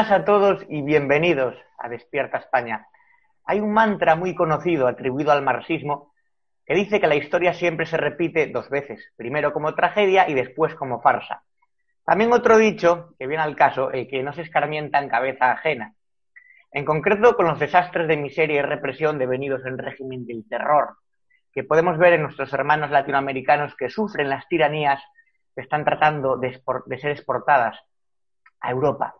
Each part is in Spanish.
Buenas a todos y bienvenidos a Despierta España. Hay un mantra muy conocido atribuido al marxismo que dice que la historia siempre se repite dos veces, primero como tragedia y después como farsa. También otro dicho, que viene al caso, el que no se escarmienta en cabeza ajena. En concreto, con los desastres de miseria y represión devenidos en régimen del terror, que podemos ver en nuestros hermanos latinoamericanos que sufren las tiranías que están tratando de, ser exportadas a Europa.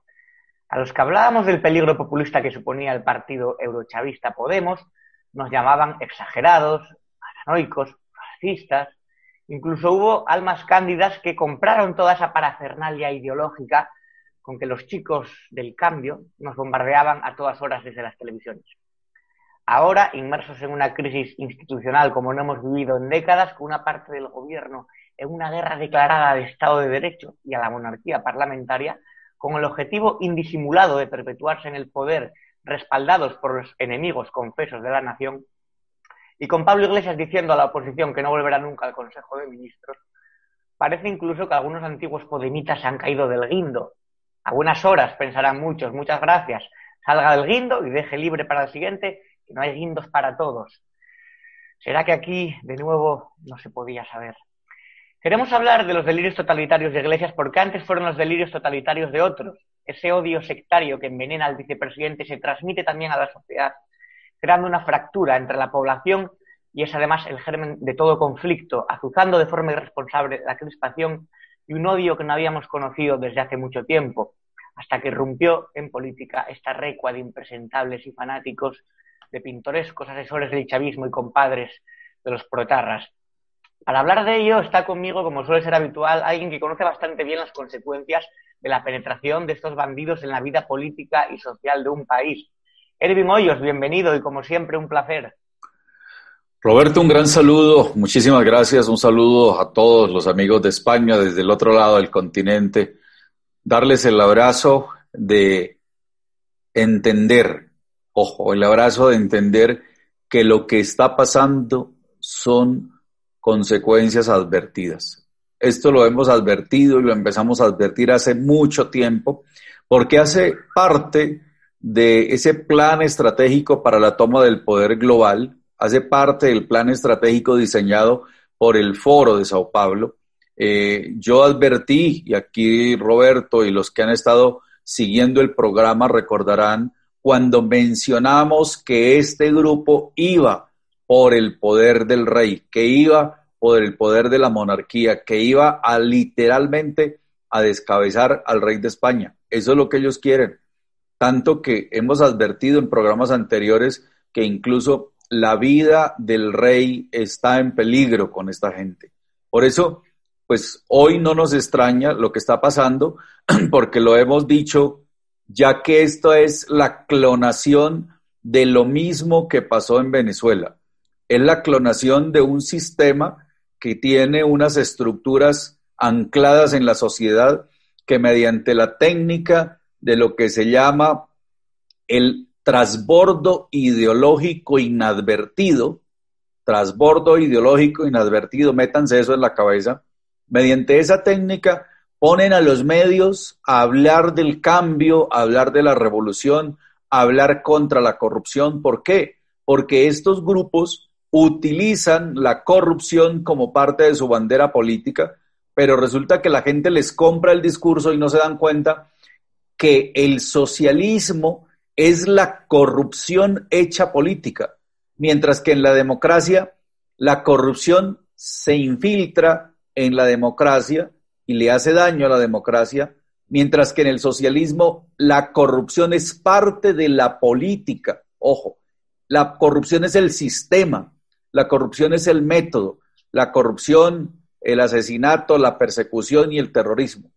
A los que hablábamos del peligro populista que suponía el partido eurochavista Podemos, nos llamaban exagerados, paranoicos, fascistas. Incluso hubo almas cándidas que compraron toda esa parafernalia ideológica con que los chicos del cambio nos bombardeaban a todas horas desde las televisiones. Ahora, inmersos en una crisis institucional como no hemos vivido en décadas, con una parte del gobierno en una guerra declarada de Estado de Derecho y a la monarquía parlamentaria, con el objetivo indisimulado de perpetuarse en el poder, respaldados por los enemigos confesos de la nación, y con Pablo Iglesias diciendo a la oposición que no volverá nunca al Consejo de Ministros, parece incluso que algunos antiguos podemitas se han caído del guindo. A buenas horas, pensarán muchos, muchas gracias. Salga del guindo y deje libre para el siguiente no hay guindos para todos. ¿Será que aquí, de nuevo, no se podía saber? Queremos hablar de los delirios totalitarios de Iglesias porque antes fueron los delirios totalitarios de otros. Ese odio sectario que envenena al vicepresidente se transmite también a la sociedad, creando una fractura entre la población y es además el germen de todo conflicto, azuzando de forma irresponsable la crispación y un odio que no habíamos conocido desde hace mucho tiempo, hasta que irrumpió en política esta recua de impresentables y fanáticos de pintorescos asesores del chavismo y compadres de los protarras. Para hablar de ello está conmigo, como suele ser habitual, alguien que conoce bastante bien las consecuencias de la penetración de estos bandidos en la vida política y social de un país. Erwin Hoyos, bienvenido y como siempre un placer. Roberto, un gran saludo, muchísimas gracias, un saludo a todos los amigos de España desde el otro lado del continente. Darles el abrazo de entender ojo, el abrazo de entender que lo que está pasando son consecuencias advertidas. Esto lo hemos advertido y lo empezamos a advertir hace mucho tiempo, porque hace parte de ese plan estratégico para la toma del poder global, hace parte del plan estratégico diseñado por el Foro de Sao Paulo. Eh, yo advertí, y aquí Roberto y los que han estado siguiendo el programa recordarán, cuando mencionamos que este grupo iba por el poder del rey, que iba por el poder de la monarquía, que iba a literalmente a descabezar al rey de España. Eso es lo que ellos quieren. Tanto que hemos advertido en programas anteriores que incluso la vida del rey está en peligro con esta gente. Por eso, pues hoy no nos extraña lo que está pasando, porque lo hemos dicho ya que esto es la clonación de lo mismo que pasó en Venezuela. Es la clonación de un sistema que tiene unas estructuras ancladas en la sociedad que mediante la técnica de lo que se llama el trasbordo ideológico inadvertido, trasbordo ideológico inadvertido, métanse eso en la cabeza, mediante esa técnica ponen a los medios a hablar del cambio, a hablar de la revolución, a hablar contra la corrupción. ¿Por qué? Porque estos grupos utilizan la corrupción como parte de su bandera política, pero resulta que la gente les compra el discurso y no se dan cuenta que el socialismo es la corrupción hecha política, mientras que en la democracia la corrupción se infiltra en la democracia y le hace daño a la democracia, mientras que en el socialismo la corrupción es parte de la política. Ojo, la corrupción es el sistema, la corrupción es el método, la corrupción, el asesinato, la persecución y el terrorismo.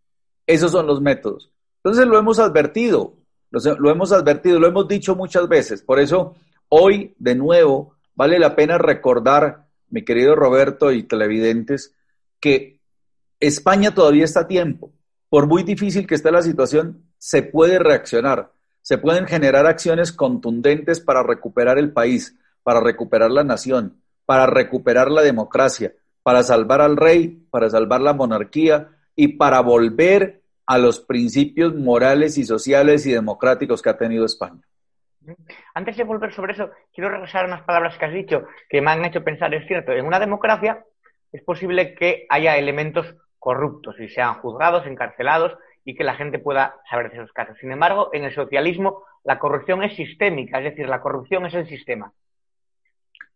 Esos son los métodos. Entonces lo hemos advertido, lo hemos advertido, lo hemos dicho muchas veces. Por eso hoy, de nuevo, vale la pena recordar, mi querido Roberto y televidentes, que España todavía está a tiempo. Por muy difícil que esté la situación, se puede reaccionar. Se pueden generar acciones contundentes para recuperar el país, para recuperar la nación, para recuperar la democracia, para salvar al rey, para salvar la monarquía y para volver a los principios morales y sociales y democráticos que ha tenido España. Antes de volver sobre eso, quiero regresar a unas palabras que has dicho que me han hecho pensar, es cierto, en una democracia es posible que haya elementos corruptos y sean juzgados, encarcelados y que la gente pueda saber de esos casos. Sin embargo, en el socialismo la corrupción es sistémica, es decir, la corrupción es el sistema.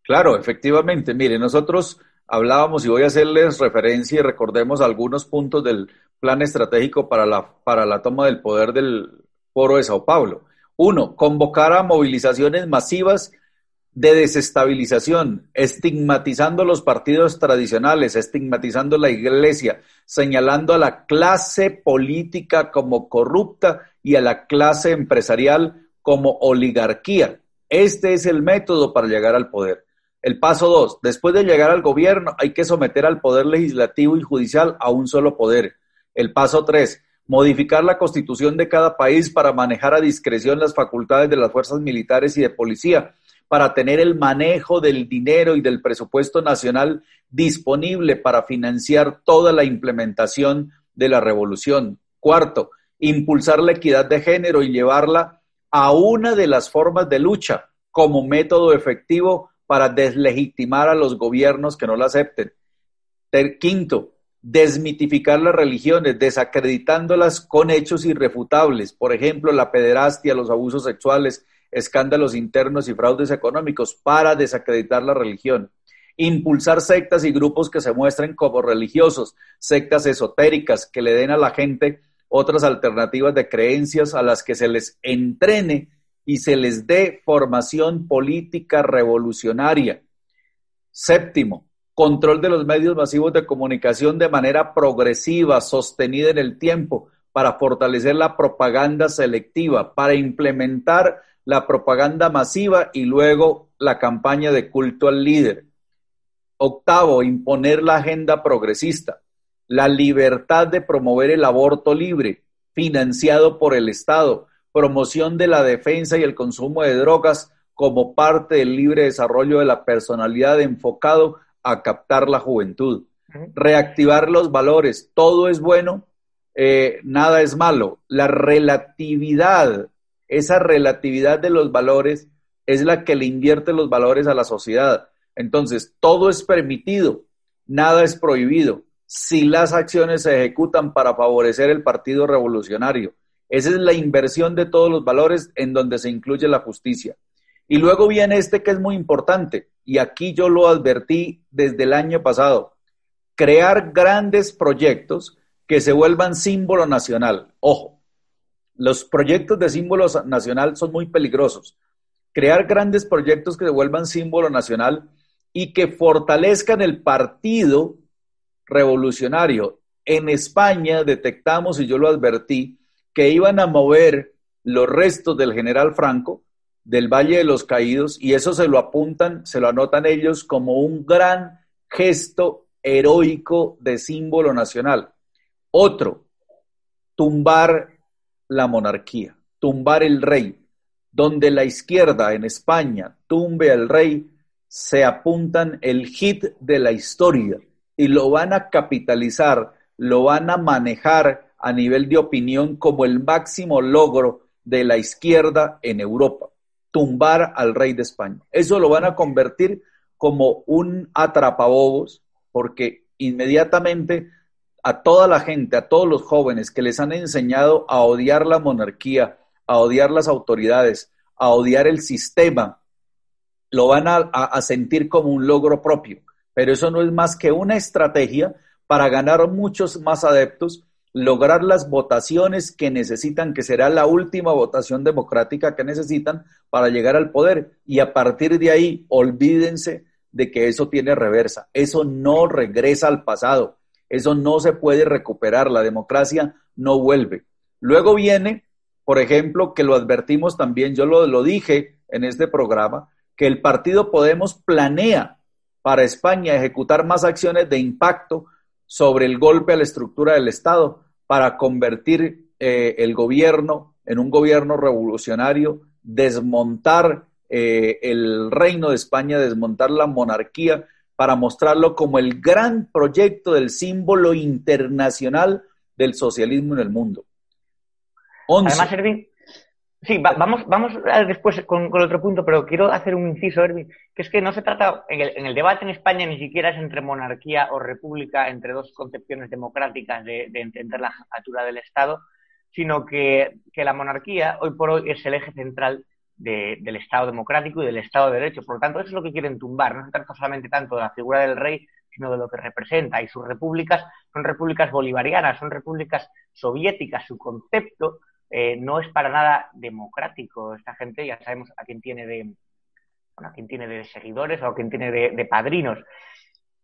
Claro, efectivamente. Mire, nosotros hablábamos y voy a hacerles referencia y recordemos algunos puntos del plan estratégico para la, para la toma del poder del Foro de Sao Paulo. Uno, convocar a movilizaciones masivas de desestabilización, estigmatizando los partidos tradicionales, estigmatizando la iglesia, señalando a la clase política como corrupta y a la clase empresarial como oligarquía. Este es el método para llegar al poder. El paso dos, después de llegar al gobierno hay que someter al poder legislativo y judicial a un solo poder. El paso tres, modificar la constitución de cada país para manejar a discreción las facultades de las fuerzas militares y de policía, para tener el manejo del dinero y del presupuesto nacional disponible para financiar toda la implementación de la revolución. Cuarto, impulsar la equidad de género y llevarla a una de las formas de lucha como método efectivo para deslegitimar a los gobiernos que no la acepten. Quinto, desmitificar las religiones, desacreditándolas con hechos irrefutables, por ejemplo, la pederastia, los abusos sexuales, escándalos internos y fraudes económicos, para desacreditar la religión. Impulsar sectas y grupos que se muestren como religiosos, sectas esotéricas que le den a la gente otras alternativas de creencias a las que se les entrene y se les dé formación política revolucionaria. Séptimo, control de los medios masivos de comunicación de manera progresiva, sostenida en el tiempo, para fortalecer la propaganda selectiva, para implementar la propaganda masiva y luego la campaña de culto al líder. Octavo, imponer la agenda progresista, la libertad de promover el aborto libre, financiado por el Estado, promoción de la defensa y el consumo de drogas como parte del libre desarrollo de la personalidad enfocado a captar la juventud, reactivar los valores, todo es bueno, eh, nada es malo. La relatividad, esa relatividad de los valores es la que le invierte los valores a la sociedad. Entonces, todo es permitido, nada es prohibido, si las acciones se ejecutan para favorecer el Partido Revolucionario. Esa es la inversión de todos los valores en donde se incluye la justicia. Y luego viene este que es muy importante, y aquí yo lo advertí desde el año pasado, crear grandes proyectos que se vuelvan símbolo nacional. Ojo, los proyectos de símbolo nacional son muy peligrosos. Crear grandes proyectos que se vuelvan símbolo nacional y que fortalezcan el partido revolucionario. En España detectamos, y yo lo advertí, que iban a mover los restos del general Franco del Valle de los Caídos y eso se lo apuntan, se lo anotan ellos como un gran gesto heroico de símbolo nacional. Otro, tumbar la monarquía, tumbar el rey. Donde la izquierda en España tumbe al rey, se apuntan el hit de la historia y lo van a capitalizar, lo van a manejar a nivel de opinión como el máximo logro de la izquierda en Europa tumbar al rey de España. Eso lo van a convertir como un atrapabobos, porque inmediatamente a toda la gente, a todos los jóvenes que les han enseñado a odiar la monarquía, a odiar las autoridades, a odiar el sistema, lo van a, a, sentir como un logro propio. Pero eso no es más que una estrategia para ganar muchos más adeptos lograr las votaciones que necesitan, que será la última votación democrática que necesitan para llegar al poder. Y a partir de ahí, olvídense de que eso tiene reversa. Eso no regresa al pasado. Eso no se puede recuperar. La democracia no vuelve. Luego viene, por ejemplo, que lo advertimos también, yo lo, lo dije en este programa, que el partido Podemos planea para España ejecutar más acciones de impacto sobre el golpe a la estructura del Estado para convertir eh, el gobierno en un gobierno revolucionario, desmontar eh, el reino de España, desmontar la monarquía, para mostrarlo como el gran proyecto del símbolo internacional del socialismo en el mundo. Además, Erwin, sí, vamos, vamos después con, el otro punto, pero quiero hacer un inciso, Erwin, que es que no se trata, en el, debate en España ni siquiera es entre monarquía o república, entre dos concepciones democráticas de, entender la jefatura del Estado, sino que, la monarquía hoy por hoy es el eje central del Estado democrático y del Estado de Derecho. Por lo tanto, eso es lo que quieren tumbar. No se trata solamente tanto de la figura del rey, sino de lo que representa. Y sus repúblicas son repúblicas bolivarianas, son repúblicas soviéticas. Su concepto eh, no es para nada democrático. Esta gente ya sabemos a quién tiene de, seguidores o a quién tiene de, padrinos.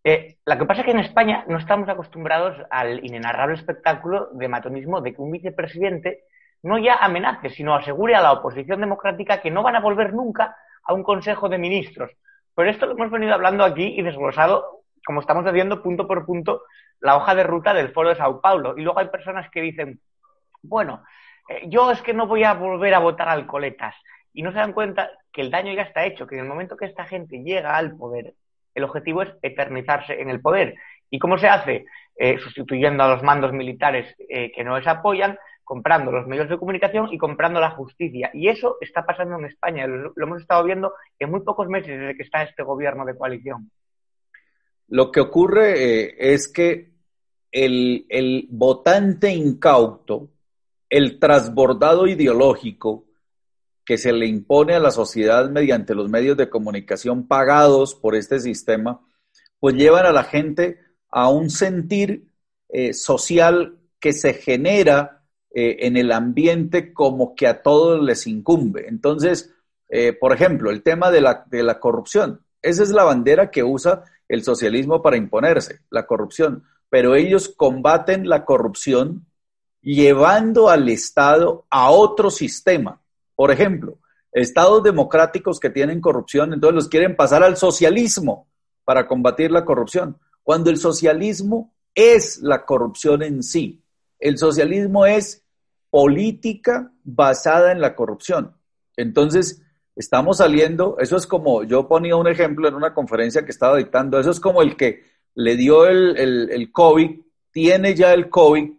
Eh, lo que pasa es que en España no estamos acostumbrados al inenarrable espectáculo de matonismo de que un vicepresidente no ya amenace, sino asegure a la oposición democrática que no van a volver nunca a un Consejo de Ministros. Por esto lo hemos venido hablando aquí y desglosado, como estamos haciendo punto por punto, la hoja de ruta del Foro de Sao Paulo. Y luego hay personas que dicen, bueno, eh, yo es que no voy a volver a votar al coletas. Y no se dan cuenta que el daño ya está hecho, que en el momento que esta gente llega al poder, el objetivo es eternizarse en el poder. ¿Y cómo se hace? Eh, sustituyendo a los mandos militares eh, que no les apoyan, comprando los medios de comunicación y comprando la justicia. Y eso está pasando en España. Lo, hemos estado viendo en muy pocos meses desde que está este gobierno de coalición. Lo que ocurre es que el, el votante incauto el trasbordado ideológico que se le impone a la sociedad mediante los medios de comunicación pagados por este sistema, pues llevan a la gente a un sentir eh, social que se genera eh, en el ambiente como que a todos les incumbe. Entonces, eh, por ejemplo, el tema de la, de la corrupción. Esa es la bandera que usa el socialismo para imponerse, la corrupción. Pero ellos combaten la corrupción llevando al Estado a otro sistema. Por ejemplo, estados democráticos que tienen corrupción, entonces los quieren pasar al socialismo para combatir la corrupción, cuando el socialismo es la corrupción en sí. El socialismo es política basada en la corrupción. Entonces, estamos saliendo, eso es como, yo ponía un ejemplo en una conferencia que estaba dictando, eso es como el que le dio el, el, el COVID, tiene ya el COVID,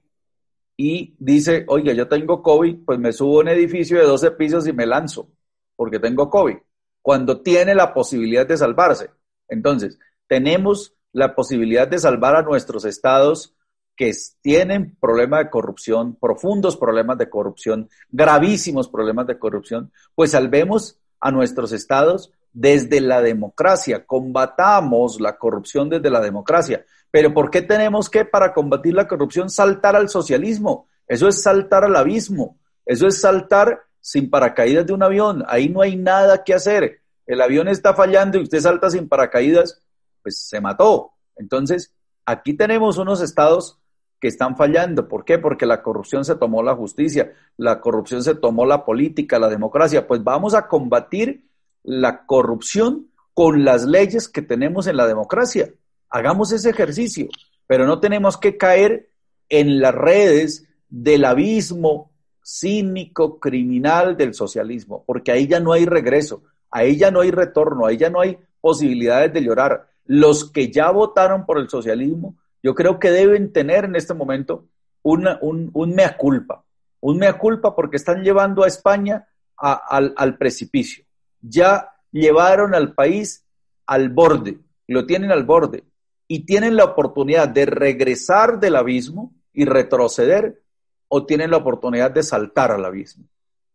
y dice, oiga, yo tengo COVID, pues me subo a un edificio de 12 pisos y me lanzo, porque tengo COVID, cuando tiene la posibilidad de salvarse. Entonces, tenemos la posibilidad de salvar a nuestros estados que tienen problemas de corrupción, profundos problemas de corrupción, gravísimos problemas de corrupción, pues salvemos a nuestros estados desde la democracia, combatamos la corrupción desde la democracia. Pero ¿por qué tenemos que, para combatir la corrupción, saltar al socialismo? Eso es saltar al abismo, eso es saltar sin paracaídas de un avión, ahí no hay nada que hacer. El avión está fallando y usted salta sin paracaídas, pues se mató. Entonces, aquí tenemos unos estados que están fallando. ¿Por qué? Porque la corrupción se tomó la justicia, la corrupción se tomó la política, la democracia. Pues vamos a combatir la corrupción con las leyes que tenemos en la democracia. Hagamos ese ejercicio, pero no tenemos que caer en las redes del abismo cínico, criminal del socialismo, porque ahí ya no hay regreso, ahí ya no hay retorno, ahí ya no hay posibilidades de llorar. Los que ya votaron por el socialismo, yo creo que deben tener en este momento una, un, mea culpa, un mea culpa porque están llevando a España al precipicio. Ya llevaron al país al borde, lo tienen al borde y tienen la oportunidad de regresar del abismo y retroceder o tienen la oportunidad de saltar al abismo.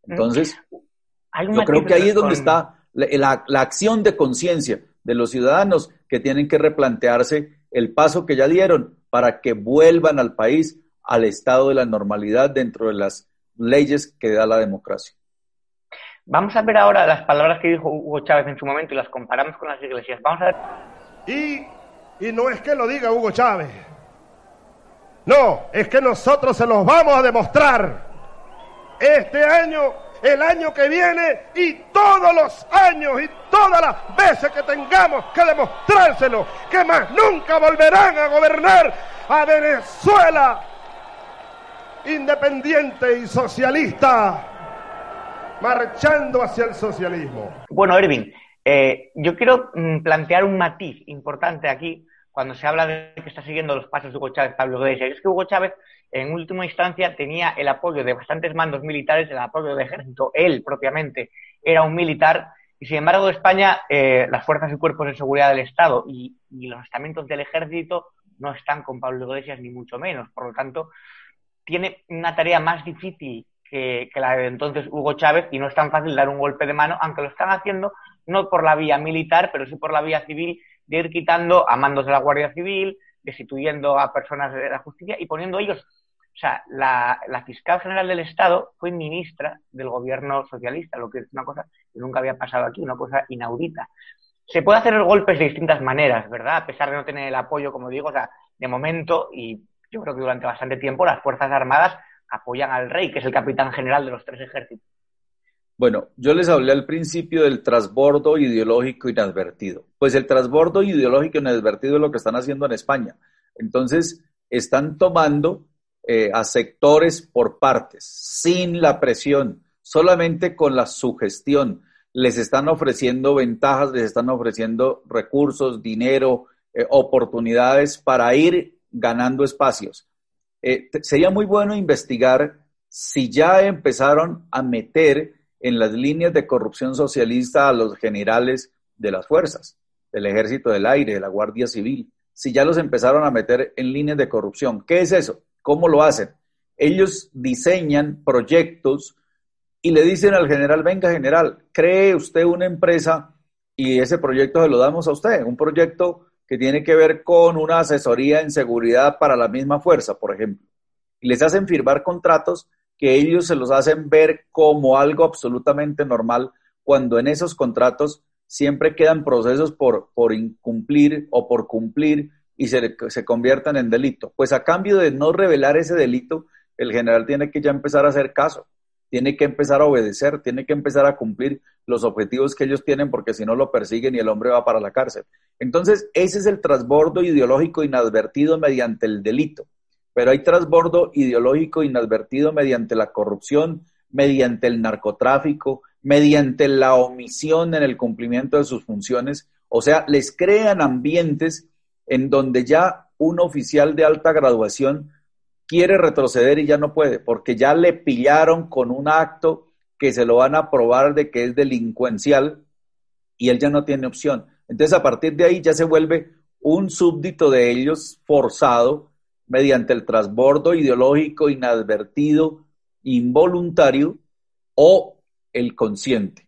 Entonces, yo creo que ahí es donde está la, acción de conciencia de los ciudadanos que tienen que replantearse el paso que ya dieron para que vuelvan al país al estado de la normalidad dentro de las leyes que da la democracia. Vamos a ver ahora las palabras que dijo Hugo Chávez en su momento y las comparamos con las iglesias. Vamos a ver. Y y no es que lo diga Hugo Chávez. No, es que nosotros se los vamos a demostrar. Este año, el año que viene y todos los años y todas las veces que tengamos que demostrárselo, que más nunca volverán a gobernar a Venezuela independiente y socialista, marchando hacia el socialismo. Bueno, Erwin, eh, yo quiero mm, plantear un matiz importante aquí cuando se habla de que está siguiendo los pasos de Hugo Chávez, Pablo Iglesias. Es que Hugo Chávez, en última instancia, tenía el apoyo de bastantes mandos militares, el apoyo del ejército. Él, propiamente, era un militar. Y, sin embargo, España, eh, las fuerzas y cuerpos de seguridad del Estado y, los estamentos del ejército no están con Pablo Iglesias, ni mucho menos. Por lo tanto, tiene una tarea más difícil que, que, la de entonces Hugo Chávez y no es tan fácil dar un golpe de mano, aunque lo están haciendo no por la vía militar, pero sí por la vía civil de ir quitando a mandos de la Guardia Civil, destituyendo a personas de la justicia y poniendo ellos. O sea, la, fiscal general del Estado fue ministra del gobierno socialista, lo que es una cosa que nunca había pasado aquí, una cosa inaudita. Se puede hacer golpes de distintas maneras, ¿verdad? A pesar de no tener el apoyo, como digo, o sea, de momento, y yo creo que durante bastante tiempo, las Fuerzas Armadas apoyan al rey, que es el capitán general de los tres ejércitos. Bueno, yo les hablé al principio del trasbordo ideológico inadvertido. Pues el trasbordo ideológico inadvertido es lo que están haciendo en España. Entonces, están tomando eh, a sectores por partes, sin la presión, solamente con la sugestión. Les están ofreciendo ventajas, les están ofreciendo recursos, dinero, eh, oportunidades para ir ganando espacios. Eh, sería muy bueno investigar si ya empezaron a meter en las líneas de corrupción socialista a los generales de las fuerzas, del ejército del aire, de la Guardia Civil, si ya los empezaron a meter en líneas de corrupción. ¿Qué es eso? ¿Cómo lo hacen? Ellos diseñan proyectos y le dicen al general, venga general, cree usted una empresa y ese proyecto se lo damos a usted, un proyecto que tiene que ver con una asesoría en seguridad para la misma fuerza, por ejemplo. Y les hacen firmar contratos que ellos se los hacen ver como algo absolutamente normal, cuando en esos contratos siempre quedan procesos por, por incumplir o por cumplir y se, se conviertan en delito. Pues a cambio de no revelar ese delito, el general tiene que ya empezar a hacer caso, tiene que empezar a obedecer, tiene que empezar a cumplir los objetivos que ellos tienen porque si no lo persiguen y el hombre va para la cárcel. Entonces, ese es el transbordo ideológico inadvertido mediante el delito pero hay trasbordo ideológico inadvertido mediante la corrupción, mediante el narcotráfico, mediante la omisión en el cumplimiento de sus funciones. O sea, les crean ambientes en donde ya un oficial de alta graduación quiere retroceder y ya no puede, porque ya le pillaron con un acto que se lo van a probar de que es delincuencial y él ya no tiene opción. Entonces, a partir de ahí ya se vuelve un súbdito de ellos forzado mediante el trasbordo ideológico inadvertido, involuntario o el consciente.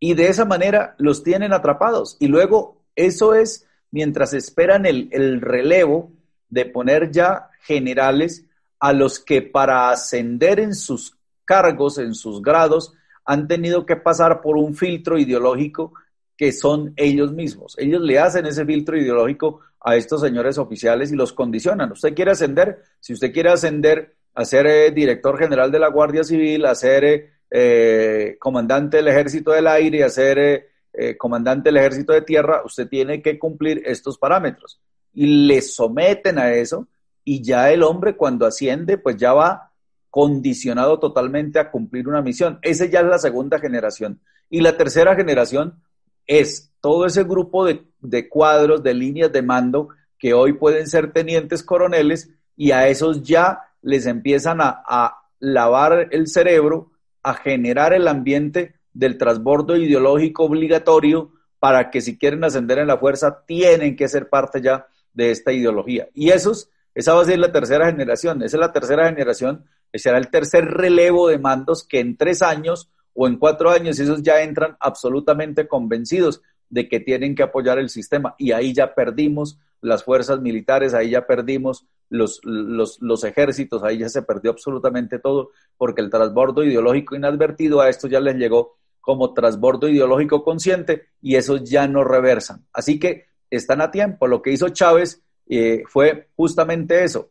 Y de esa manera los tienen atrapados. Y luego eso es mientras esperan el, el relevo de poner ya generales a los que para ascender en sus cargos, en sus grados, han tenido que pasar por un filtro ideológico que son ellos mismos. Ellos le hacen ese filtro ideológico a estos señores oficiales y los condicionan. Usted quiere ascender, si usted quiere ascender a ser eh, director general de la Guardia Civil, a ser eh, eh, comandante del Ejército del Aire, a ser comandante del Ejército de Tierra, usted tiene que cumplir estos parámetros. Y le someten a eso y ya el hombre cuando asciende, pues ya va condicionado totalmente a cumplir una misión. Esa ya es la segunda generación. Y la tercera generación es todo ese grupo de, cuadros, de líneas de mando que hoy pueden ser tenientes coroneles y a esos ya les empiezan a, a lavar el cerebro, a generar el ambiente del transbordo ideológico obligatorio para que si quieren ascender en la fuerza tienen que ser parte ya de esta ideología. Y esos, esa va a ser la tercera generación, esa es la tercera generación, será el tercer relevo de mandos que en tres años o en cuatro años esos ya entran absolutamente convencidos de que tienen que apoyar el sistema y ahí ya perdimos las fuerzas militares, ahí ya perdimos los, los, los ejércitos, ahí ya se perdió absolutamente todo porque el transbordo ideológico inadvertido a esto ya les llegó como transbordo ideológico consciente y esos ya no reversan. Así que están a tiempo. Lo que hizo Chávez eh, fue justamente eso,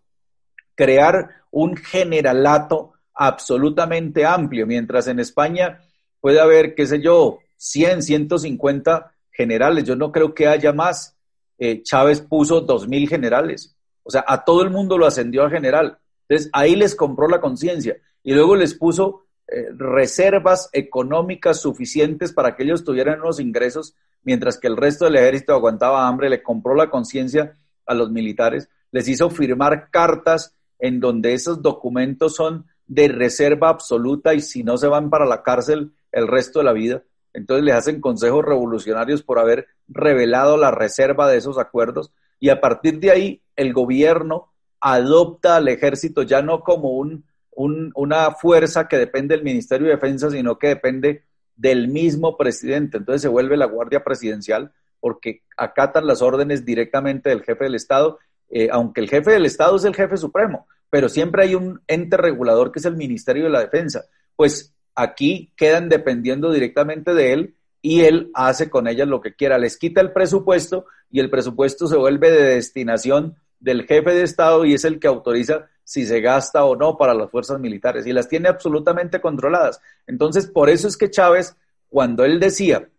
crear un generalato absolutamente amplio, mientras en España puede haber, qué sé yo, 100, 150 generales. Yo no creo que haya más. Eh, Chávez puso 2.000 generales. O sea, a todo el mundo lo ascendió a general. Entonces, ahí les compró la conciencia y luego les puso eh, reservas económicas suficientes para que ellos tuvieran unos ingresos, mientras que el resto del ejército aguantaba hambre, le compró la conciencia a los militares, les hizo firmar cartas en donde esos documentos son de reserva absoluta y si no se van para la cárcel el resto de la vida. Entonces les hacen consejos revolucionarios por haber revelado la reserva de esos acuerdos y a partir de ahí el gobierno adopta al ejército ya no como un, una fuerza que depende del Ministerio de Defensa, sino que depende del mismo presidente. Entonces se vuelve la Guardia Presidencial porque acatan las órdenes directamente del jefe del Estado, eh, aunque el jefe del Estado es el jefe supremo, pero siempre hay un ente regulador que es el Ministerio de la Defensa. Pues aquí quedan dependiendo directamente de él y él hace con ellas lo que quiera. Les quita el presupuesto y el presupuesto se vuelve de destinación del jefe de Estado y es el que autoriza si se gasta o no para las fuerzas militares y las tiene absolutamente controladas. Entonces, por eso es que Chávez, cuando él decía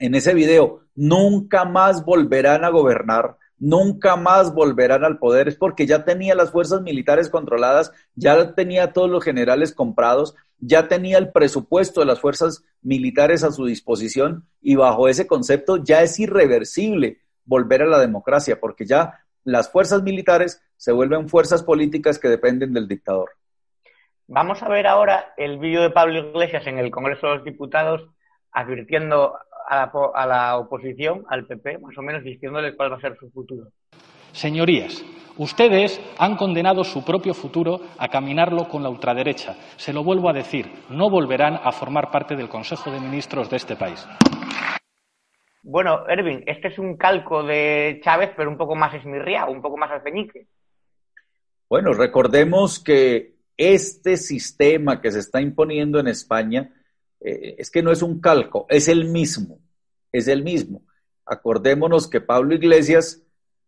en ese video, nunca más volverán a gobernar, nunca más volverán al poder, es porque ya tenía las fuerzas militares controladas, ya tenía todos los generales comprados, ya tenía el presupuesto de las fuerzas militares a su disposición y bajo ese concepto ya es irreversible volver a la democracia, porque ya las fuerzas militares se vuelven fuerzas políticas que dependen del dictador. Vamos a ver ahora el vídeo de Pablo Iglesias en el Congreso de los Diputados advirtiendo a la, oposición, al PP, más o menos diciéndole cuál va a ser su futuro. Señorías, ustedes han condenado su propio futuro a caminarlo con la ultraderecha. Se lo vuelvo a decir, no volverán a formar parte del Consejo de Ministros de este país. Bueno, Ervin, este es un calco de Chávez, pero un poco más esmirriado, un poco más alfeñique. Bueno, recordemos que este sistema que se está imponiendo en España eh, es que no es un calco, es el mismo, es el mismo. Acordémonos que Pablo Iglesias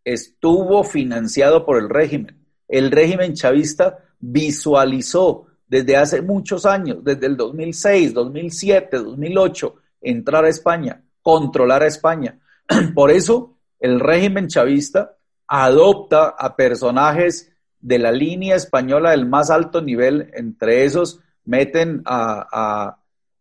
estuvo financiado por el régimen. El régimen chavista visualizó desde hace muchos años, desde el 2006, 2007, 2008, entrar a España controlar a España. Por eso el régimen chavista adopta a personajes de la línea española del más alto nivel, entre esos meten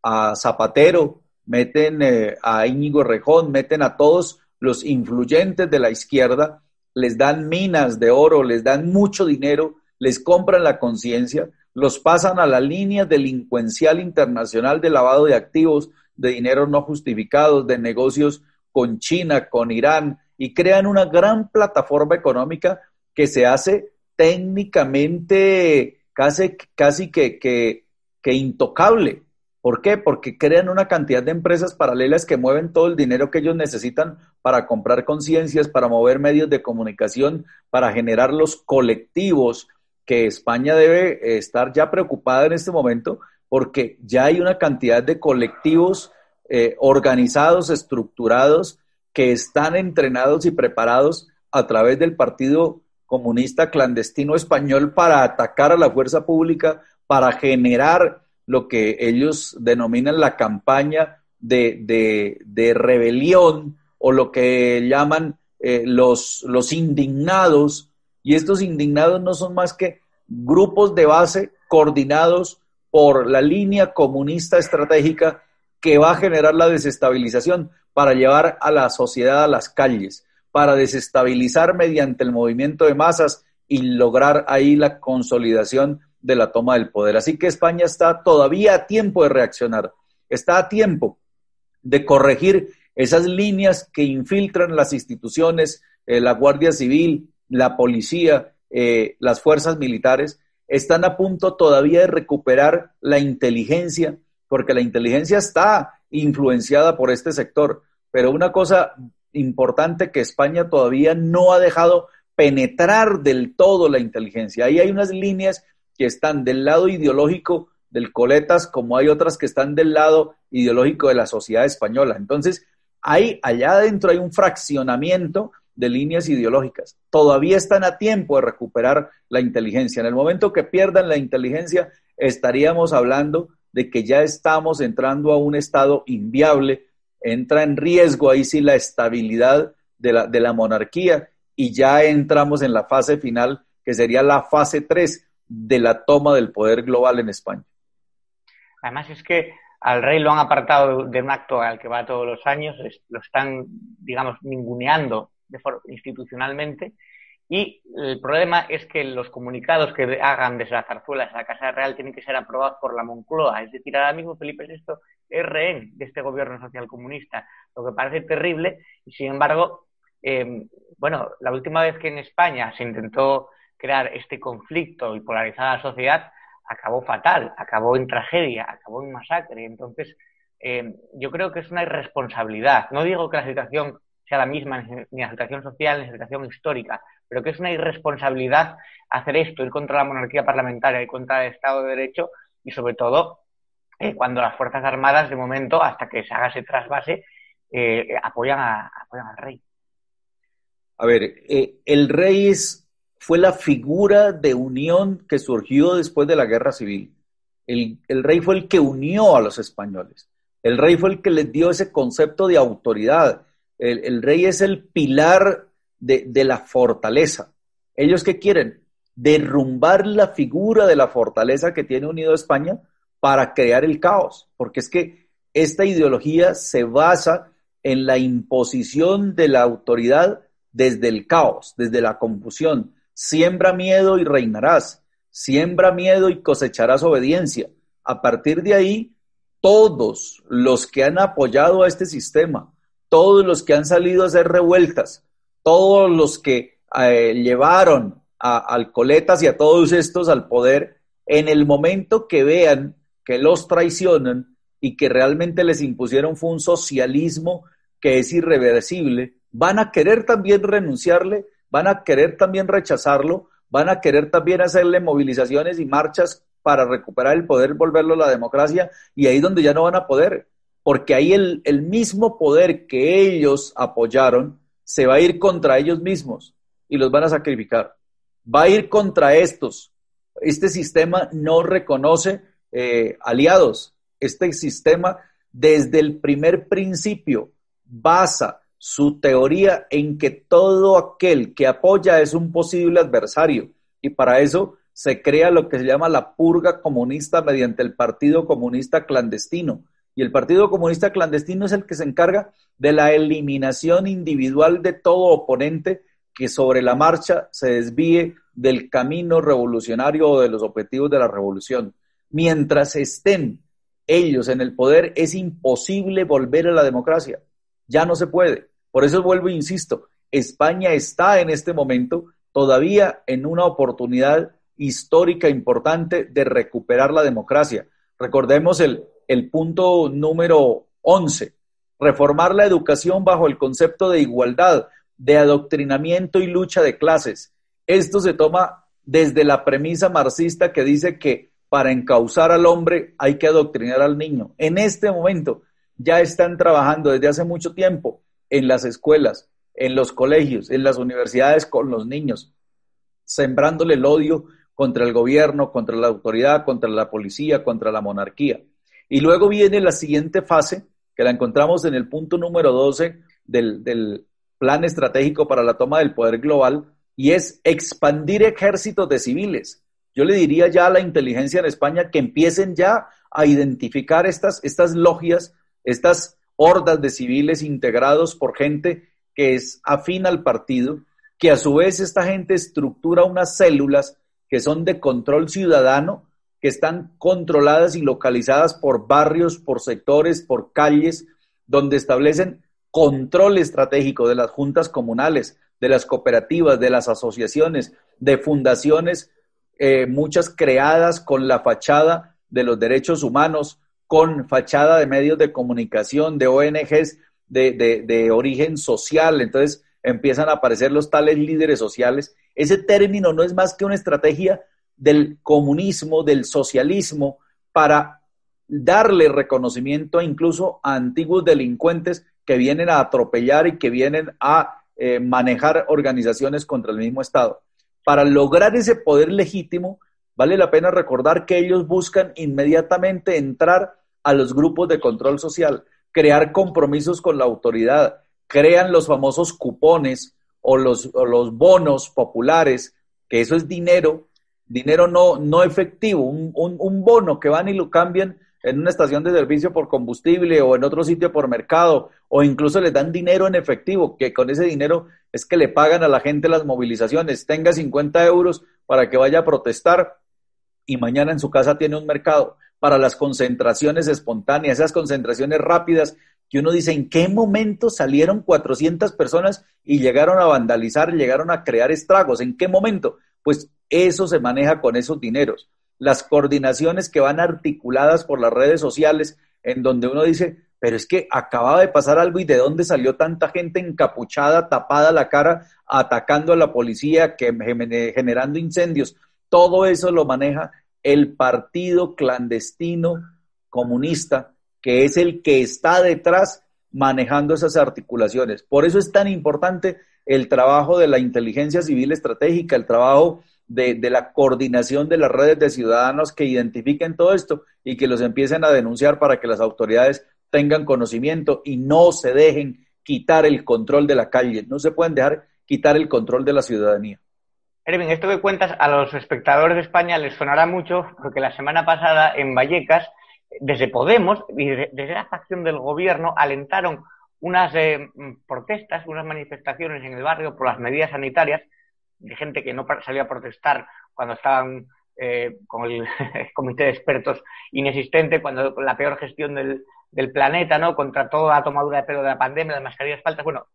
a, Zapatero, meten eh, a Íñigo Rejón, meten a todos los influyentes de la izquierda, les dan minas de oro, les dan mucho dinero, les compran la conciencia, los pasan a la línea delincuencial internacional de lavado de activos, de dinero no justificados, de negocios con China, con Irán, y crean una gran plataforma económica que se hace técnicamente casi, casi que, intocable. ¿Por qué? Porque crean una cantidad de empresas paralelas que mueven todo el dinero que ellos necesitan para comprar conciencias, para mover medios de comunicación, para generar los colectivos que España debe estar ya preocupada en este momento porque ya hay una cantidad de colectivos eh, organizados, estructurados, que están entrenados y preparados a través del Partido Comunista Clandestino Español para atacar a la fuerza pública, para generar lo que ellos denominan la campaña de, rebelión o lo que llaman eh, los, los indignados. Y estos indignados no son más que grupos de base coordinados por la línea comunista estratégica que va a generar la desestabilización para llevar a la sociedad a las calles, para desestabilizar mediante el movimiento de masas y lograr ahí la consolidación de la toma del poder. Así que España está todavía a tiempo de reaccionar, está a tiempo de corregir esas líneas que infiltran las instituciones, eh, la Guardia Civil, la policía, eh, las fuerzas militares, están a punto todavía de recuperar la inteligencia, porque la inteligencia está influenciada por este sector. Pero una cosa importante que España todavía no ha dejado penetrar del todo la inteligencia. Ahí hay unas líneas que están del lado ideológico del Coletas, como hay otras que están del lado ideológico de la sociedad española. Entonces, ahí, allá adentro hay un fraccionamiento de líneas ideológicas. Todavía están a tiempo de recuperar la inteligencia. En el momento que pierdan la inteligencia, estaríamos hablando de que ya estamos entrando a un estado inviable, entra en riesgo ahí sí la estabilidad de la, de la monarquía y ya entramos en la fase final, que sería la fase 3 de la toma del poder global en España. Además es que al rey lo han apartado de un acto al que va todos los años, lo están, digamos, ninguneando institucionalmente. Y el problema es que los comunicados que hagan desde la zarzuela a la Casa Real tienen que ser aprobados por la Moncloa. Es decir, ahora mismo Felipe VI es rehén de este gobierno socialcomunista, lo que parece terrible. Y sin embargo, em, bueno, la última vez que en España se intentó crear este conflicto y polarizar la sociedad, acabó fatal, acabó en tragedia, acabó en masacre. Entonces, em, yo creo que es una irresponsabilidad. No digo que la situación sea la misma ni la situación social ni la situación histórica, pero que es una irresponsabilidad hacer esto, ir contra la monarquía parlamentaria, y contra el Estado de Derecho y sobre todo eh, cuando las Fuerzas Armadas de momento, hasta que se haga ese trasvase, eh, apoyan, a, apoyan al rey. A ver, eh, el rey fue la figura de unión que surgió después de la guerra civil. El, rey fue el que unió a los españoles. El rey fue el que les dio ese concepto de autoridad. El, rey es el pilar de, la fortaleza. ¿Ellos qué quieren? Derrumbar la figura de la fortaleza que tiene unido a España para crear el caos, porque es que esta ideología se basa en la imposición de la autoridad desde el caos, desde la confusión. Siembra miedo y reinarás, siembra miedo y cosecharás obediencia. A partir de ahí, todos los que han apoyado a este sistema, todos los que han salido a hacer revueltas, todos los que eh, llevaron a Alcoletas y a todos estos al poder, en el momento que vean que los traicionan y que realmente les impusieron fue un socialismo que es irreversible, van a querer también renunciarle, van a querer también rechazarlo, van a querer también hacerle movilizaciones y marchas para recuperar el poder, volverlo a la democracia, y ahí donde ya no van a poder porque ahí el, mismo poder que ellos apoyaron se va a ir contra ellos mismos y los van a sacrificar. Va a ir contra estos. Este sistema no reconoce eh, aliados. Este sistema desde el primer principio basa su teoría en que todo aquel que apoya es un posible adversario y para eso se crea lo que se llama la purga comunista mediante el Partido Comunista Clandestino, y el Partido Comunista Clandestino es el que se encarga de la eliminación individual de todo oponente que sobre la marcha se desvíe del camino revolucionario o de los objetivos de la revolución. Mientras estén ellos en el poder, es imposible volver a la democracia. Ya no se puede. Por eso vuelvo e insisto, España está en este momento todavía en una oportunidad histórica importante de recuperar la democracia. Recordemos el, el punto número 11, reformar la educación bajo el concepto de igualdad, de adoctrinamiento y lucha de clases. Esto se toma desde la premisa marxista que dice que para encauzar al hombre hay que adoctrinar al niño. En este momento ya están trabajando desde hace mucho tiempo en las escuelas, en los colegios, en las universidades con los niños, sembrándole el odio contra el gobierno, contra la autoridad, contra la policía, contra la monarquía. Y luego viene la siguiente fase, que la encontramos en el punto número 12 del, plan estratégico para la toma del poder global, y es expandir ejércitos de civiles. Yo le diría ya a la inteligencia en España que empiecen ya a identificar estas, estas logias, estas hordas de civiles integrados por gente que es afín al partido, que a su vez esta gente estructura unas células que son de control ciudadano que están controladas y localizadas por barrios, por sectores, por calles, donde establecen control estratégico de las juntas comunales, de las cooperativas, de las asociaciones, de fundaciones, eh, muchas creadas con la fachada de los derechos humanos, con fachada de medios de comunicación, de ONGs de, origen social. Entonces empiezan a aparecer los tales líderes sociales. Ese término no es más que una estrategia del comunismo, del socialismo, para darle reconocimiento incluso a antiguos delincuentes que vienen a atropellar y que vienen a eh, manejar organizaciones contra el mismo Estado. Para lograr ese poder legítimo, vale la pena recordar que ellos buscan inmediatamente entrar a los grupos de control social, crear compromisos con la autoridad, crean los famosos cupones o los, o los bonos populares, que eso es dinero dinero no, no efectivo, un, bono que van y lo cambian en una estación de servicio por combustible o en otro sitio por mercado, o incluso les dan dinero en efectivo, que con ese dinero es que le pagan a la gente las movilizaciones. Tenga 50 euros para que vaya a protestar y mañana en su casa tiene un mercado para las concentraciones espontáneas, esas concentraciones rápidas que uno dice, ¿en qué momento salieron 400 personas y llegaron a vandalizar, llegaron a crear estragos? ¿En qué momento? Pues eso se maneja con esos dineros. Las coordinaciones que van articuladas por las redes sociales, en donde uno dice, pero es que acababa de pasar algo y de dónde salió tanta gente encapuchada, tapada la cara, atacando a la policía, que, generando incendios. Todo eso lo maneja el partido clandestino comunista, que es el que está detrás manejando esas articulaciones. Por eso es tan importante el trabajo de la inteligencia civil estratégica, el trabajo de, la coordinación de las redes de ciudadanos que identifiquen todo esto y que los empiecen a denunciar para que las autoridades tengan conocimiento y no se dejen quitar el control de la calle, no se pueden dejar quitar el control de la ciudadanía. Erwin, esto que cuentas a los espectadores de España les sonará mucho porque la semana pasada en Vallecas, desde Podemos y desde la facción del gobierno alentaron unas eh, protestas, unas manifestaciones en el barrio por las medidas sanitarias de gente que no salía a protestar cuando estaban eh, con el comité de expertos inexistente, cuando la peor gestión del, del planeta, ¿no? Contra toda la tomadura de pelo de la pandemia, las mascarillas faltas. Bueno,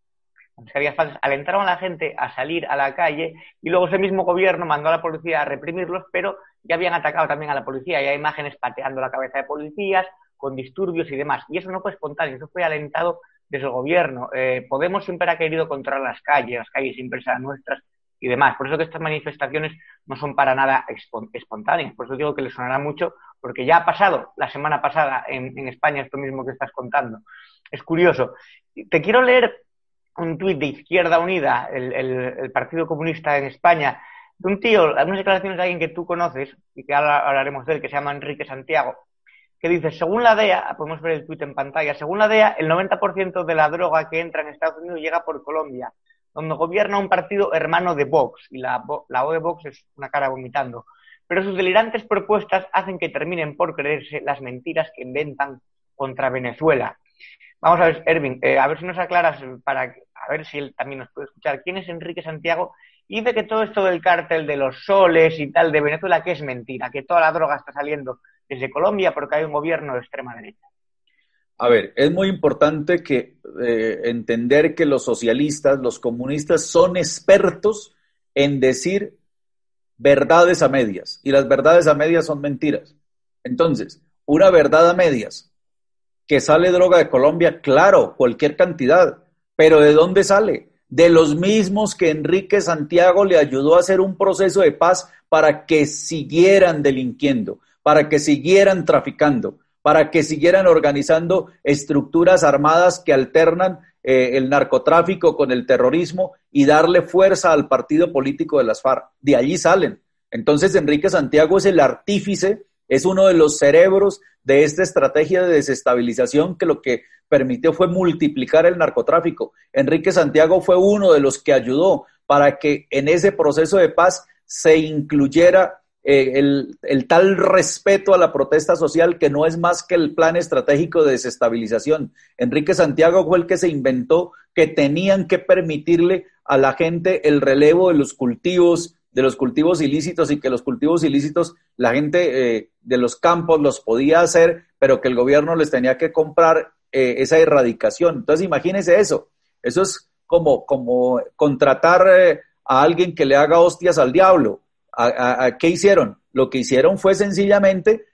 alentaron a la gente a salir a la calle y luego ese mismo gobierno mandó a la policía a reprimirlos, pero ya habían atacado también a la policía. Y hay imágenes pateando la cabeza de policías, con disturbios y demás. Y eso no fue espontáneo, eso fue alentado desde el gobierno. Eh, Podemos siempre ha querido controlar las calles, las calles siempre serán nuestras y demás. Por eso que estas manifestaciones no son para nada espontáneas. Por eso digo que les sonará mucho, porque ya ha pasado la semana pasada en, España esto mismo que estás contando. Es curioso. Te quiero leer un tuit de Izquierda Unida, el, Partido Comunista en España, de un tío, algunas declaraciones de alguien que tú conoces, y que ahora hablaremos de él, que se llama Enrique Santiago, que dice, según la DEA, podemos ver el tuit en pantalla, según la DEA, el 90% de la droga que entra en Estados Unidos llega por Colombia donde gobierna un partido hermano de Vox, y la, la O de Vox es una cara vomitando. Pero sus delirantes propuestas hacen que terminen por creerse las mentiras que inventan contra Venezuela. Vamos a ver, Ervin, eh, a ver si nos aclaras para a ver si él también nos puede escuchar. ¿Quién es Enrique Santiago? Y dice que todo esto del cártel de los soles y tal de Venezuela que es mentira, que toda la droga está saliendo desde Colombia porque hay un gobierno de extrema derecha. A ver, es muy importante que eh, entender que los socialistas, los comunistas son expertos en decir verdades a medias y las verdades a medias son mentiras. Entonces, una verdad a medias, que sale droga de Colombia, claro, cualquier cantidad, pero ¿de dónde sale? De los mismos que Enrique Santiago le ayudó a hacer un proceso de paz para que siguieran delinquiendo, para que siguieran traficando para que siguieran organizando estructuras armadas que alternan eh, el narcotráfico con el terrorismo y darle fuerza al partido político de las FARC. De allí salen. Entonces Enrique Santiago es el artífice, es uno de los cerebros de esta estrategia de desestabilización que lo que permitió fue multiplicar el narcotráfico. Enrique Santiago fue uno de los que ayudó para que en ese proceso de paz se incluyera eh, el, tal respeto a la protesta social que no es más que el plan estratégico de desestabilización. Enrique Santiago fue el que se inventó que tenían que permitirle a la gente el relevo de los cultivos, de los cultivos ilícitos y que los cultivos ilícitos la gente eh, de los campos los podía hacer, pero que el gobierno les tenía que comprar eh, esa erradicación. Entonces imagínense eso. Eso es como, como contratar a alguien que le haga hostias al diablo ¿A, qué hicieron? Lo que hicieron fue sencillamente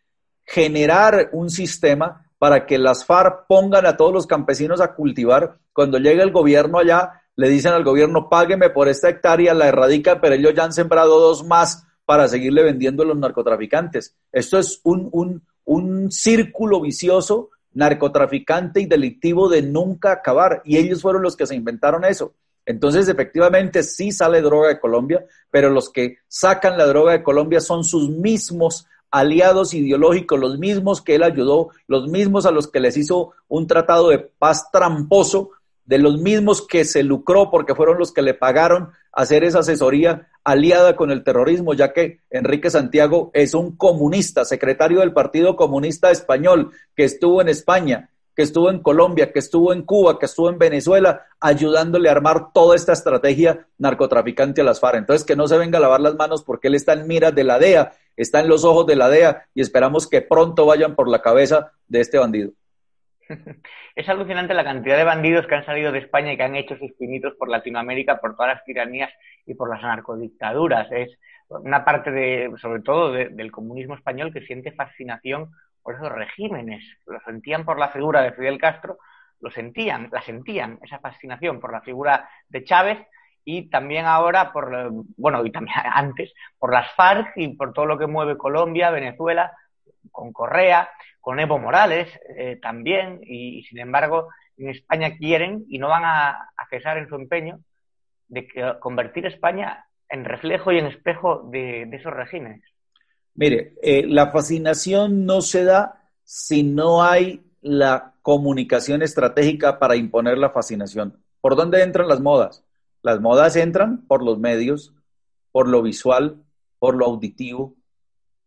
generar un sistema para que las FARC pongan a todos los campesinos a cultivar. Cuando llega el gobierno allá, le dicen al gobierno, págueme por esta hectárea, la erradica, pero ellos ya han sembrado dos más para seguirle vendiendo a los narcotraficantes. Esto es un, un, un círculo vicioso narcotraficante y delictivo de nunca acabar. Y ellos fueron los que se inventaron eso. Entonces, efectivamente, sí sale droga de Colombia, pero los que sacan la droga de Colombia son sus mismos aliados ideológicos, los mismos que él ayudó, los mismos a los que les hizo un tratado de paz tramposo, de los mismos que se lucró porque fueron los que le pagaron hacer esa asesoría aliada con el terrorismo, ya que Enrique Santiago es un comunista, secretario del Partido Comunista Español, que estuvo en España, que estuvo en Colombia, que estuvo en Cuba, que estuvo en Venezuela, ayudándole a armar toda esta estrategia narcotraficante a las FARC. Entonces, que no se venga a lavar las manos porque él está en miras de la DEA, está en los ojos de la DEA y esperamos que pronto vayan por la cabeza de este bandido. Es alucinante la cantidad de bandidos que han salido de España y que han hecho sus pinitos por Latinoamérica, por todas las tiranías y por las narcodictaduras. Es una parte sobre todo, del comunismo español que siente fascinación por esos regímenes. Lo sentían por la figura de Fidel Castro, lo sentían, la sentían, esa fascinación por la figura de Chávez y también ahora por, bueno, y también antes, por las FARC y por todo lo que mueve Colombia, Venezuela, con Correa, con Evo Morales eh, también, y, sin embargo en España quieren y no van a, cesar en su empeño de convertir España en reflejo y en espejo de, esos regímenes. Mire, eh, la fascinación no se da si no hay la comunicación estratégica para imponer la fascinación. ¿Por dónde entran las modas? Las modas entran por los medios, por lo visual, por lo auditivo,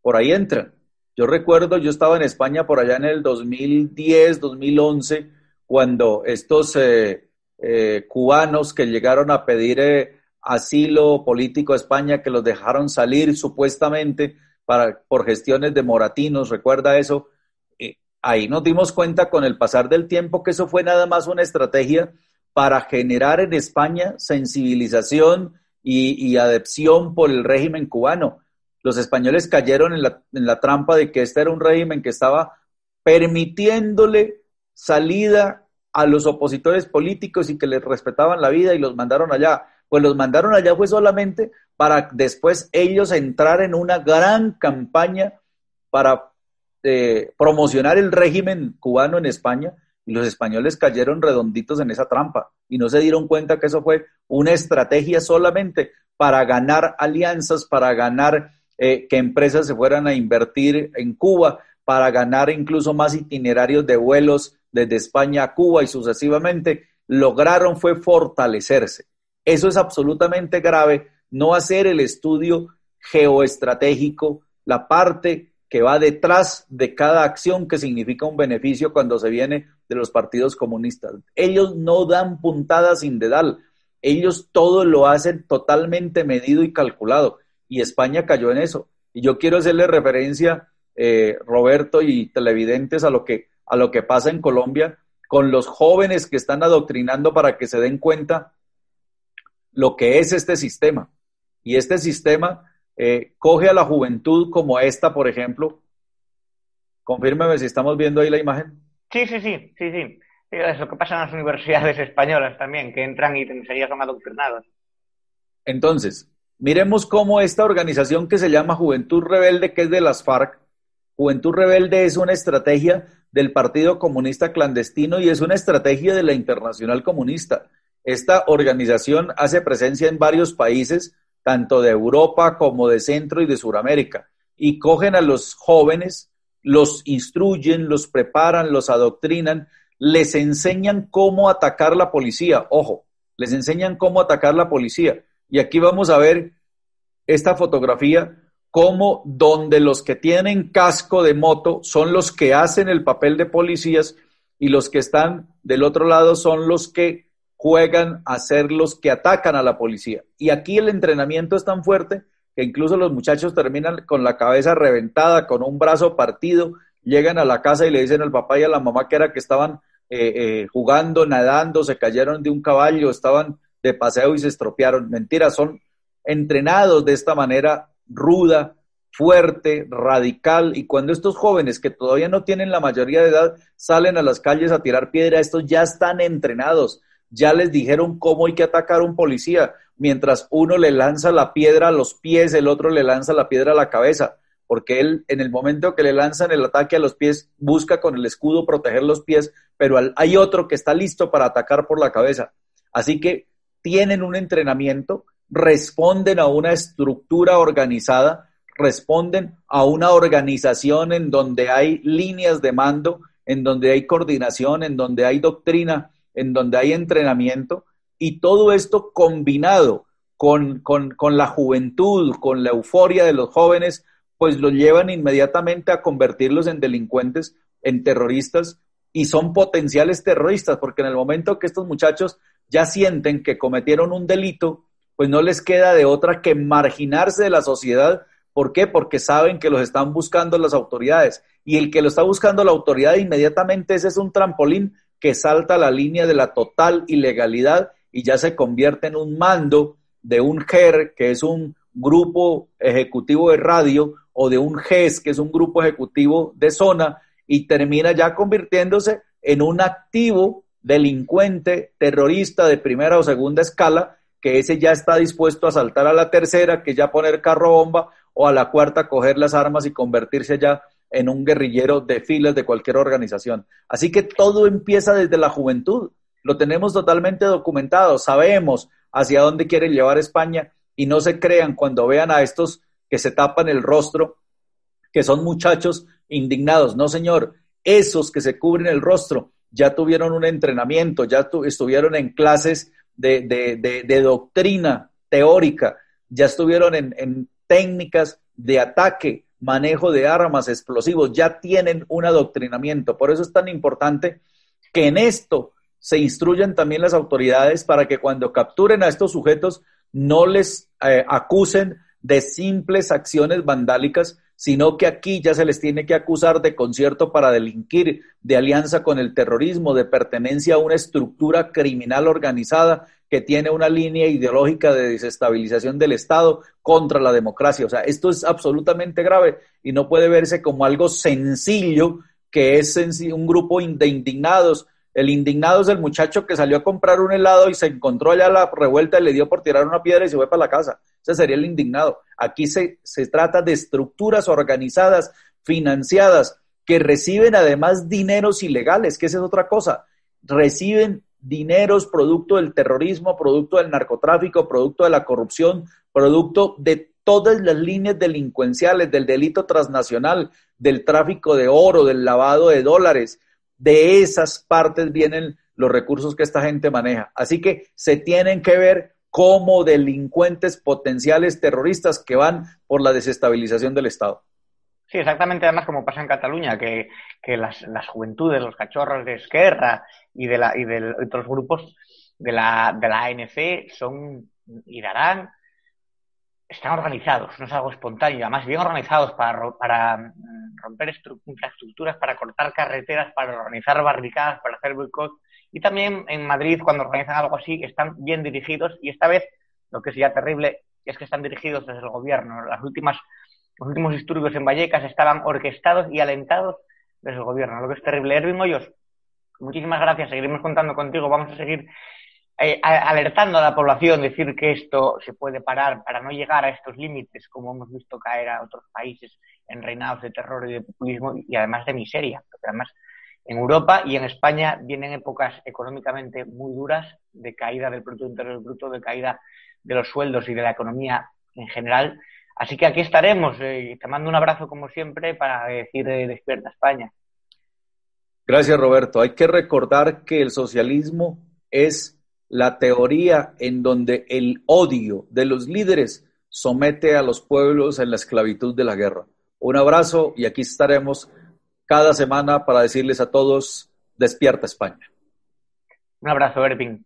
por ahí entran. Yo recuerdo, yo estaba en España por allá en el 2010, 2011, cuando estos eh, eh, cubanos que llegaron a pedir eh, asilo político a España, que los dejaron salir supuestamente para, por gestiones de moratinos, recuerda eso, ahí nos dimos cuenta con el pasar del tiempo que eso fue nada más una estrategia para generar en España sensibilización y, y por el régimen cubano los españoles cayeron en la, trampa de que este era un régimen que estaba permitiéndole salida a los opositores políticos y que les respetaban la vida y los mandaron allá. Pues los mandaron allá fue solamente para después ellos entrar en una gran campaña para eh, promocionar el régimen cubano en España y los españoles cayeron redonditos en esa trampa y no se dieron cuenta que eso fue una estrategia solamente para ganar alianzas, para ganar eh, que empresas se fueran a invertir en Cuba para ganar incluso más itinerarios de vuelos desde España a Cuba y sucesivamente, lograron fue fortalecerse. Eso es absolutamente grave, no hacer el estudio geoestratégico, la parte que va detrás de cada acción que significa un beneficio cuando se viene de los partidos comunistas. Ellos no dan puntadas sin dedal, ellos todo lo hacen totalmente medido y calculado y España cayó en eso. Y yo quiero hacerle referencia, eh, Roberto y televidentes, a lo, que, a lo que pasa en Colombia con los jóvenes que están adoctrinando para que se den cuenta lo que es este sistema. Y este sistema eh, coge a la juventud como esta, por ejemplo. Confírmeme si estamos viendo ahí la imagen. Sí, sí, sí, sí, sí. Es lo que pasa en las universidades españolas también, que entran y enseguida son adoctrinados. Entonces, Miremos cómo esta organización que se llama Juventud Rebelde, que es de las FARC, Juventud Rebelde es una estrategia del Partido Comunista Clandestino y es una estrategia de la Internacional Comunista. Esta organización hace presencia en varios países, tanto de Europa como de Centro y de Sudamérica, y cogen a los jóvenes, los instruyen, los preparan, los adoctrinan, les enseñan cómo atacar la policía. Ojo, les enseñan cómo atacar la policía. Y aquí vamos a ver esta fotografía, como donde los que tienen casco de moto son los que hacen el papel de policías y los que están del otro lado son los que juegan a ser los que atacan a la policía. Y aquí el entrenamiento es tan fuerte que incluso los muchachos terminan con la cabeza reventada, con un brazo partido, llegan a la casa y le dicen al papá y a la mamá que era que estaban eh, eh, jugando, nadando, se cayeron de un caballo, estaban de paseo y se estropearon. Mentira, son entrenados de esta manera ruda, fuerte, radical, y cuando estos jóvenes que todavía no tienen la mayoría de edad salen a las calles a tirar piedra, estos ya están entrenados, ya les dijeron cómo hay que atacar a un policía, mientras uno le lanza la piedra a los pies, el otro le lanza la piedra a la cabeza, porque él en el momento que le lanzan el ataque a los pies busca con el escudo proteger los pies, pero hay otro que está listo para atacar por la cabeza. Así que tienen un entrenamiento, responden a una estructura organizada, responden a una organización en donde hay líneas de mando, en donde hay coordinación, en donde hay doctrina en donde hay entrenamiento y todo esto combinado con, con, con la juventud, con la euforia de los jóvenes, pues los llevan inmediatamente a convertirlos en delincuentes, en terroristas y son potenciales terroristas, porque en el momento que estos muchachos ya sienten que cometieron un delito, pues no les queda de otra que marginarse de la sociedad. ¿Por qué? Porque saben que los están buscando las autoridades. Y el que lo está buscando la autoridad inmediatamente ese es un trampolín que salta la línea de la total ilegalidad y ya se convierte en un mando de un GER, que es un grupo ejecutivo de radio, o de un GES, que es un grupo ejecutivo de zona, y termina ya convirtiéndose en un activo delincuente, terrorista de primera o segunda escala, que ese ya está dispuesto a saltar a la tercera, que ya poner carro bomba, o a la cuarta coger las armas y convertirse ya en un guerrillero de filas de cualquier organización. Así que todo empieza desde la juventud. Lo tenemos totalmente documentado, sabemos hacia dónde quiere llevar España y no se crean cuando vean a estos que se tapan el rostro, que son muchachos indignados. No, señor, esos que se cubren el rostro ya tuvieron un entrenamiento, ya estuvieron en clases de, doctrina teórica, ya estuvieron en, técnicas de ataque, manejo de armas, explosivos, ya tienen un adoctrinamiento. Por eso es tan importante que en esto se instruyan también las autoridades para que cuando capturen a estos sujetos no les eh, acusen de simples acciones vandálicas, sino que aquí ya se les tiene que acusar de concierto para delinquir, de alianza con el terrorismo, de pertenencia a una estructura criminal organizada que tiene una línea ideológica de desestabilización del Estado contra la democracia. O sea, esto es absolutamente grave y no puede verse como algo sencillo que es un grupo de indignados el indignado es el muchacho que salió a comprar un helado y se encontró allá la revuelta y le dio por tirar una piedra y se fue para la casa. Ese sería el indignado. Aquí se, se trata de estructuras organizadas, financiadas, que reciben además dineros ilegales, que esa es otra cosa. Reciben dineros producto del terrorismo, producto del narcotráfico, producto de la corrupción, producto de todas las líneas delincuenciales, del delito transnacional, del tráfico de oro, del lavado de dólares, de esas partes vienen los recursos que esta gente maneja. Así que se tienen que ver como delincuentes potenciales terroristas que van por la desestabilización del Estado. Sí, exactamente, además como pasa en Cataluña, que, las, juventudes, los cachorros de Esquerra y de, la, y de otros grupos de la, de la ANC son y darán están organizados, no es algo espontáneo, además bien organizados para, para mm, romper infraestructuras, para cortar carreteras, para organizar barricadas, para hacer boicot. Y también en Madrid, cuando organizan algo así, están bien dirigidos y esta vez, lo que es ya terrible, es que están dirigidos desde el gobierno. Las últimas, los últimos disturbios en Vallecas estaban orquestados y alentados desde el gobierno, lo que es terrible. Erwin Hoyos, muchísimas gracias, seguiremos contando contigo, vamos a seguir eh, alertando a la población, decir que esto se puede parar para no llegar a estos límites, como hemos visto caer a otros países en reinados de terror y de populismo y además de miseria. Porque además en Europa y en España vienen épocas económicamente muy duras de caída del Producto Interior Bruto, de caída de los sueldos y de la economía en general. Así que aquí estaremos. Eh, te mando un abrazo como siempre para decir eh, despierta España. Gracias Roberto. Hay que recordar que el socialismo es la teoría en donde el odio de los líderes somete a los pueblos en la esclavitud de la guerra. Un abrazo y aquí estaremos cada semana para decirles a todos, despierta España. Un abrazo, Erpin.